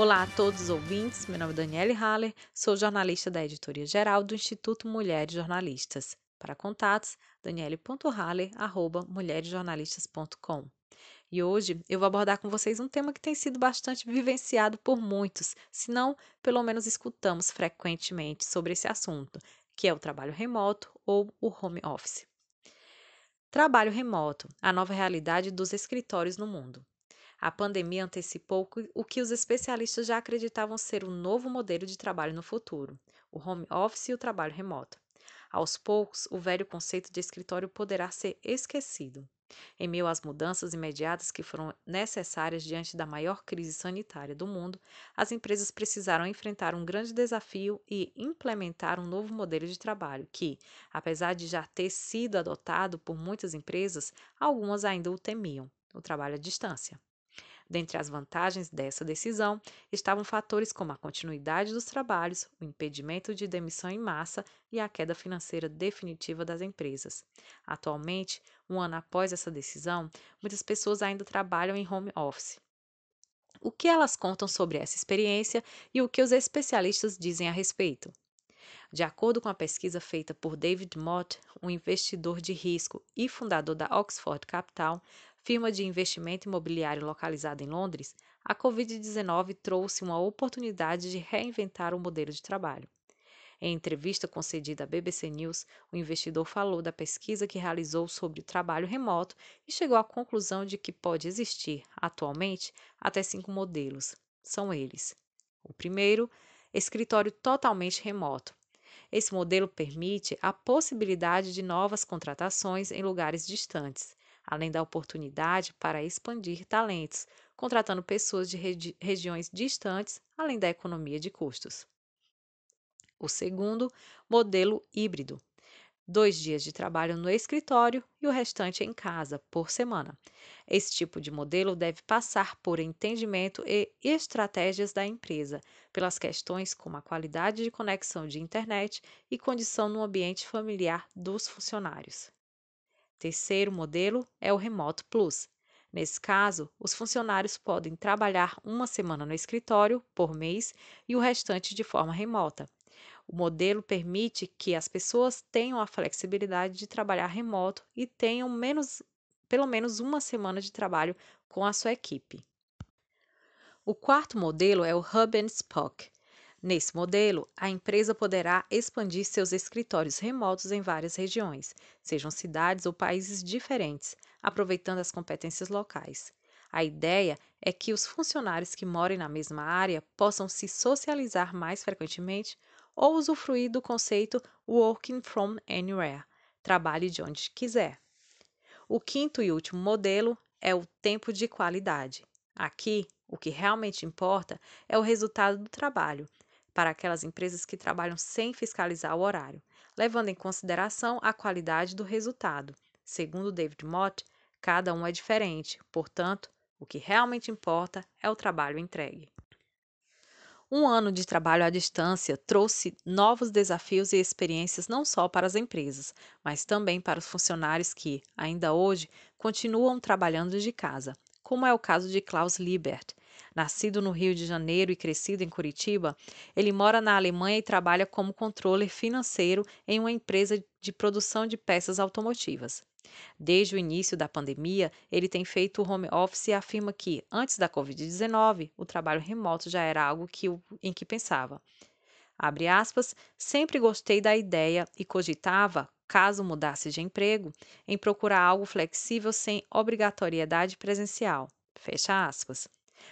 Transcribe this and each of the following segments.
Olá a todos os ouvintes, meu nome é Daniele Haller, sou jornalista da editoria geral do Instituto Mulheres Jornalistas. Para contatos, daniele.haller.mulheresjornalistas.com. E hoje eu vou abordar com vocês um tema que tem sido bastante vivenciado por muitos, se não, pelo menos escutamos frequentemente sobre esse assunto, que é o trabalho remoto ou o home office. Trabalho remoto, a nova realidade dos escritórios no mundo. A pandemia antecipou o que os especialistas já acreditavam ser o novo modelo de trabalho no futuro: o home office e o trabalho remoto. Aos poucos, o velho conceito de escritório poderá ser esquecido. Em meio às mudanças imediatas que foram necessárias diante da maior crise sanitária do mundo, as empresas precisaram enfrentar um grande desafio e implementar um novo modelo de trabalho que, apesar de já ter sido adotado por muitas empresas, algumas ainda o temiam: o trabalho à distância. Dentre as vantagens dessa decisão estavam fatores como a continuidade dos trabalhos, o impedimento de demissão em massa e a queda financeira definitiva das empresas. Atualmente, um ano após essa decisão, muitas pessoas ainda trabalham em home office. O que elas contam sobre essa experiência e o que os especialistas dizem a respeito? De acordo com a pesquisa feita por David Mott, um investidor de risco e fundador da Oxford Capital, firma de investimento imobiliário localizada em Londres, a Covid-19 trouxe uma oportunidade de reinventar o modelo de trabalho. Em entrevista concedida à BBC News, o investidor falou da pesquisa que realizou sobre o trabalho remoto e chegou à conclusão de que pode existir, atualmente, até cinco modelos. São eles: o primeiro, escritório totalmente remoto. Esse modelo permite a possibilidade de novas contratações em lugares distantes além da oportunidade para expandir talentos, contratando pessoas de regi regiões distantes, além da economia de custos. O segundo, modelo híbrido. Dois dias de trabalho no escritório e o restante em casa, por semana. Esse tipo de modelo deve passar por entendimento e estratégias da empresa, pelas questões como a qualidade de conexão de internet e condição no ambiente familiar dos funcionários. Terceiro modelo é o Remoto Plus. Nesse caso, os funcionários podem trabalhar uma semana no escritório por mês e o restante de forma remota. O modelo permite que as pessoas tenham a flexibilidade de trabalhar remoto e tenham menos, pelo menos uma semana de trabalho com a sua equipe. O quarto modelo é o Hub and Spoke. Nesse modelo, a empresa poderá expandir seus escritórios remotos em várias regiões, sejam cidades ou países diferentes, aproveitando as competências locais. A ideia é que os funcionários que morem na mesma área possam se socializar mais frequentemente ou usufruir do conceito Working from Anywhere trabalhe de onde quiser. O quinto e último modelo é o tempo de qualidade. Aqui, o que realmente importa é o resultado do trabalho para aquelas empresas que trabalham sem fiscalizar o horário, levando em consideração a qualidade do resultado. Segundo David Mott, cada um é diferente, portanto, o que realmente importa é o trabalho entregue. Um ano de trabalho à distância trouxe novos desafios e experiências não só para as empresas, mas também para os funcionários que, ainda hoje, continuam trabalhando de casa, como é o caso de Klaus Liebert, Nascido no Rio de Janeiro e crescido em Curitiba, ele mora na Alemanha e trabalha como controller financeiro em uma empresa de produção de peças automotivas. Desde o início da pandemia, ele tem feito home office e afirma que, antes da Covid-19, o trabalho remoto já era algo que, em que pensava. Abre aspas, sempre gostei da ideia e cogitava, caso mudasse de emprego, em procurar algo flexível sem obrigatoriedade presencial. Fecha aspas.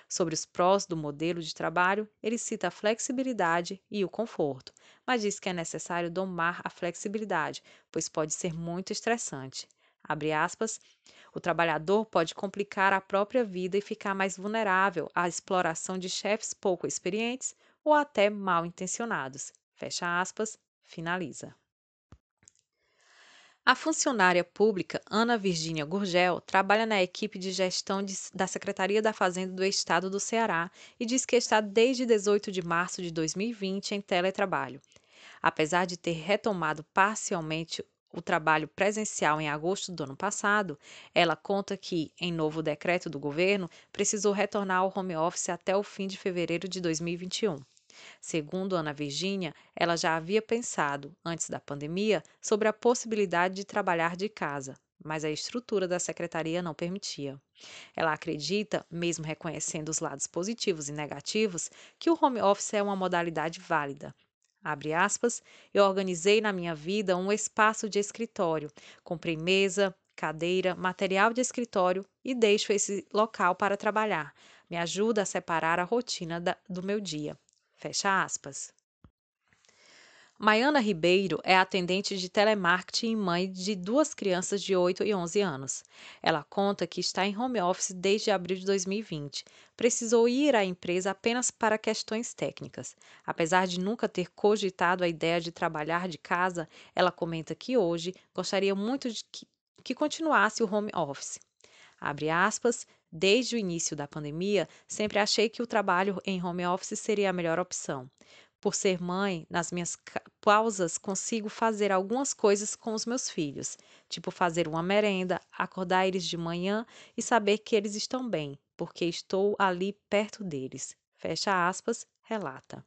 Sobre os prós do modelo de trabalho, ele cita a flexibilidade e o conforto, mas diz que é necessário domar a flexibilidade, pois pode ser muito estressante. Abre aspas, o trabalhador pode complicar a própria vida e ficar mais vulnerável à exploração de chefes pouco experientes ou até mal intencionados. Fecha aspas, finaliza. A funcionária pública Ana Virgínia Gurgel trabalha na equipe de gestão de, da Secretaria da Fazenda do Estado do Ceará e diz que está desde 18 de março de 2020 em teletrabalho. Apesar de ter retomado parcialmente o trabalho presencial em agosto do ano passado, ela conta que, em novo decreto do governo, precisou retornar ao home office até o fim de fevereiro de 2021. Segundo Ana Virgínia, ela já havia pensado, antes da pandemia, sobre a possibilidade de trabalhar de casa, mas a estrutura da secretaria não permitia. Ela acredita, mesmo reconhecendo os lados positivos e negativos, que o home office é uma modalidade válida. Abre aspas, eu organizei na minha vida um espaço de escritório. Comprei mesa, cadeira, material de escritório e deixo esse local para trabalhar. Me ajuda a separar a rotina da, do meu dia. Fecha aspas. Maiana Ribeiro é atendente de telemarketing e mãe de duas crianças de 8 e 11 anos. Ela conta que está em home office desde abril de 2020. Precisou ir à empresa apenas para questões técnicas. Apesar de nunca ter cogitado a ideia de trabalhar de casa, ela comenta que hoje gostaria muito de que, que continuasse o home office. Abre aspas, desde o início da pandemia, sempre achei que o trabalho em home office seria a melhor opção. Por ser mãe, nas minhas pausas consigo fazer algumas coisas com os meus filhos, tipo fazer uma merenda, acordar eles de manhã e saber que eles estão bem, porque estou ali perto deles. Fecha aspas, relata.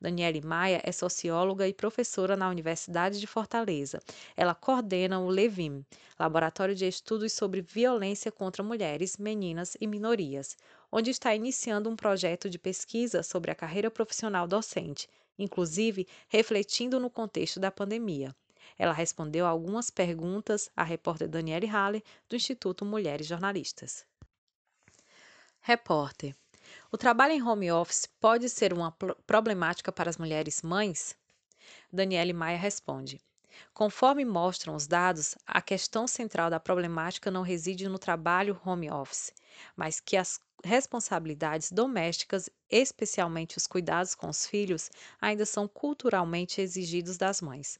Daniele Maia é socióloga e professora na Universidade de Fortaleza. Ela coordena o LEVIM, Laboratório de Estudos sobre Violência contra Mulheres, Meninas e Minorias, onde está iniciando um projeto de pesquisa sobre a carreira profissional docente, inclusive refletindo no contexto da pandemia. Ela respondeu algumas perguntas à repórter Daniele Halle, do Instituto Mulheres Jornalistas. Repórter. O trabalho em home office pode ser uma problemática para as mulheres mães? Daniele Maia responde: Conforme mostram os dados, a questão central da problemática não reside no trabalho home office, mas que as responsabilidades domésticas, especialmente os cuidados com os filhos, ainda são culturalmente exigidos das mães.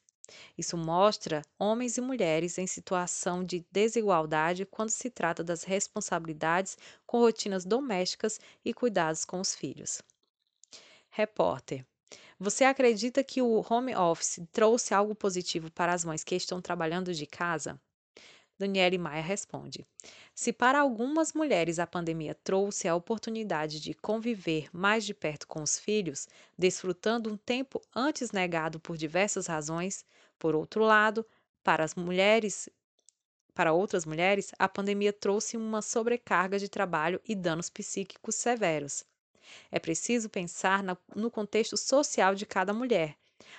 Isso mostra homens e mulheres em situação de desigualdade quando se trata das responsabilidades com rotinas domésticas e cuidados com os filhos. Repórter. Você acredita que o home office trouxe algo positivo para as mães que estão trabalhando de casa? Daniele Maia responde: Se para algumas mulheres a pandemia trouxe a oportunidade de conviver mais de perto com os filhos, desfrutando um tempo antes negado por diversas razões, por outro lado, para as mulheres para outras mulheres, a pandemia trouxe uma sobrecarga de trabalho e danos psíquicos severos. É preciso pensar no contexto social de cada mulher,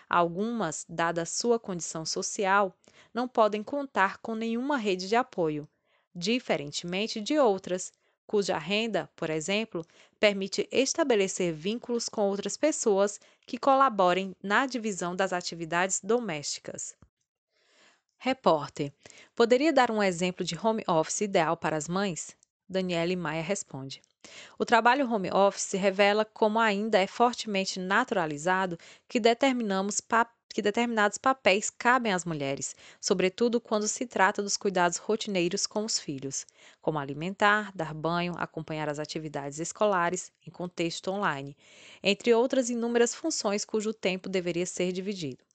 Algumas, dada a sua condição social, não podem contar com nenhuma rede de apoio, diferentemente de outras, cuja renda, por exemplo, permite estabelecer vínculos com outras pessoas que colaborem na divisão das atividades domésticas. Repórter: Poderia dar um exemplo de home office ideal para as mães? Daniele Maia responde: o trabalho home office revela como ainda é fortemente naturalizado que determinamos que determinados papéis cabem às mulheres, sobretudo quando se trata dos cuidados rotineiros com os filhos, como alimentar, dar banho, acompanhar as atividades escolares em contexto online, entre outras inúmeras funções cujo tempo deveria ser dividido.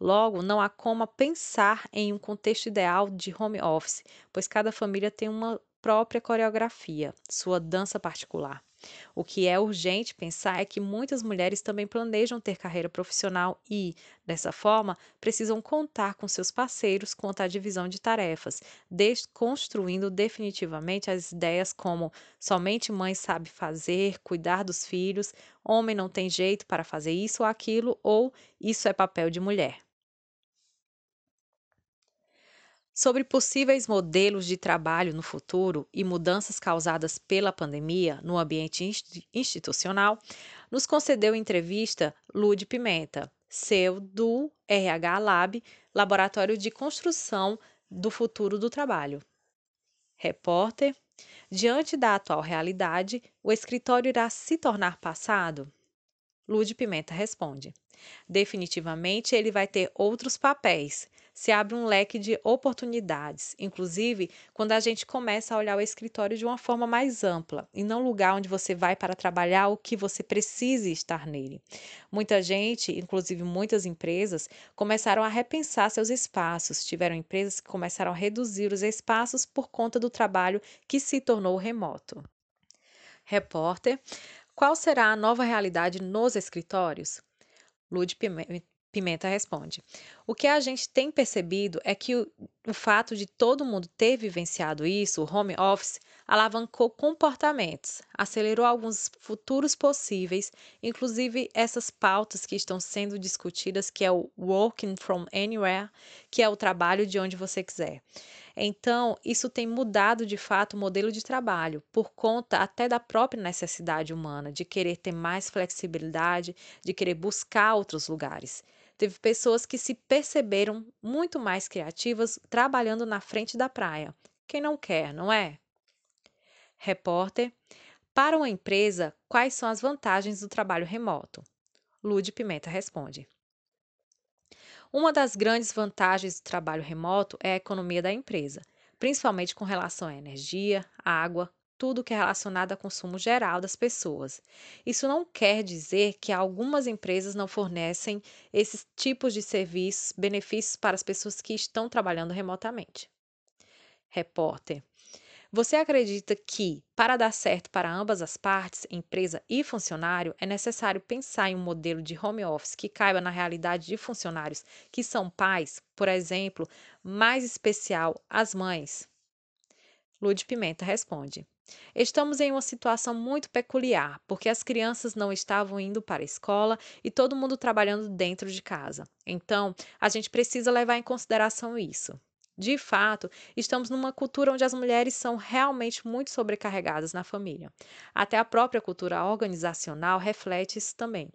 Logo, não há como pensar em um contexto ideal de home office, pois cada família tem uma própria coreografia, sua dança particular. O que é urgente pensar é que muitas mulheres também planejam ter carreira profissional e, dessa forma, precisam contar com seus parceiros quanto à divisão de tarefas, desconstruindo definitivamente as ideias como somente mãe sabe fazer, cuidar dos filhos, homem não tem jeito para fazer isso ou aquilo, ou isso é papel de mulher. Sobre possíveis modelos de trabalho no futuro e mudanças causadas pela pandemia no ambiente institucional, nos concedeu entrevista Lude Pimenta, CEO do RH Lab, Laboratório de Construção do Futuro do Trabalho. Repórter: Diante da atual realidade, o escritório irá se tornar passado? Lude Pimenta responde: Definitivamente ele vai ter outros papéis se abre um leque de oportunidades, inclusive quando a gente começa a olhar o escritório de uma forma mais ampla e não lugar onde você vai para trabalhar o que você precise estar nele. Muita gente, inclusive muitas empresas, começaram a repensar seus espaços. Tiveram empresas que começaram a reduzir os espaços por conta do trabalho que se tornou remoto. Repórter: Qual será a nova realidade nos escritórios? Lud Pimenta responde: O que a gente tem percebido é que o, o, fato de todo mundo ter vivenciado isso, o home office, alavancou comportamentos, acelerou alguns futuros possíveis, inclusive essas pautas que estão sendo discutidas, que é o working from anywhere, que é o trabalho de onde você quiser. Então, isso tem mudado de fato o modelo de trabalho, por conta até da própria necessidade humana de querer ter mais flexibilidade, de querer buscar outros lugares. Teve pessoas que se perceberam muito mais criativas trabalhando na frente da praia. Quem não quer, não é? Repórter: Para uma empresa, quais são as vantagens do trabalho remoto? Lude Pimenta responde: uma das grandes vantagens do trabalho remoto é a economia da empresa, principalmente com relação à energia, água, tudo que é relacionado ao consumo geral das pessoas. Isso não quer dizer que algumas empresas não fornecem esses tipos de serviços, benefícios para as pessoas que estão trabalhando remotamente. Repórter: você acredita que, para dar certo para ambas as partes, empresa e funcionário, é necessário pensar em um modelo de home office que caiba na realidade de funcionários que são pais, por exemplo, mais especial as mães? Lud Pimenta responde: Estamos em uma situação muito peculiar, porque as crianças não estavam indo para a escola e todo mundo trabalhando dentro de casa. Então, a gente precisa levar em consideração isso. De fato, estamos numa cultura onde as mulheres são realmente muito sobrecarregadas na família. Até a própria cultura organizacional reflete isso também.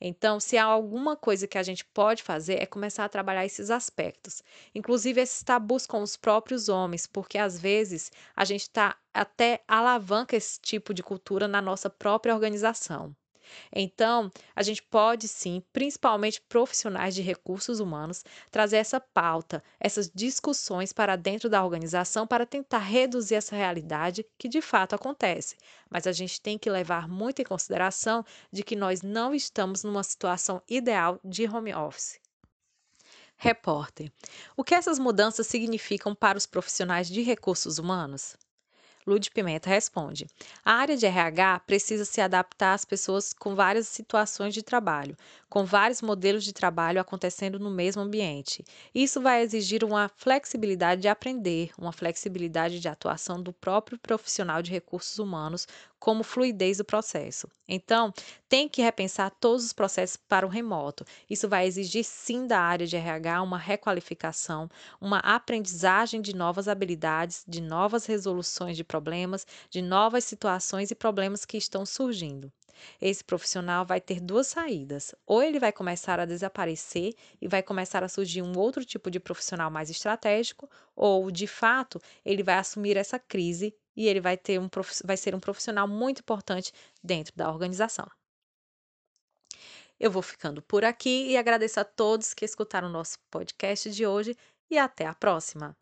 Então, se há alguma coisa que a gente pode fazer é começar a trabalhar esses aspectos, inclusive esses tabus com os próprios homens, porque às vezes a gente está até alavanca esse tipo de cultura na nossa própria organização. Então, a gente pode sim, principalmente profissionais de recursos humanos, trazer essa pauta, essas discussões para dentro da organização para tentar reduzir essa realidade que de fato acontece. Mas a gente tem que levar muito em consideração de que nós não estamos numa situação ideal de home office. Repórter: O que essas mudanças significam para os profissionais de recursos humanos? Lud Pimenta responde: A área de RH precisa se adaptar às pessoas com várias situações de trabalho, com vários modelos de trabalho acontecendo no mesmo ambiente. Isso vai exigir uma flexibilidade de aprender, uma flexibilidade de atuação do próprio profissional de recursos humanos, como fluidez do processo. Então, tem que repensar todos os processos para o remoto. Isso vai exigir sim da área de RH uma requalificação, uma aprendizagem de novas habilidades, de novas resoluções de problemas, de novas situações e problemas que estão surgindo. Esse profissional vai ter duas saídas. Ou ele vai começar a desaparecer e vai começar a surgir um outro tipo de profissional mais estratégico, ou de fato ele vai assumir essa crise e ele vai, ter um, vai ser um profissional muito importante dentro da organização. Eu vou ficando por aqui e agradeço a todos que escutaram o nosso podcast de hoje e até a próxima.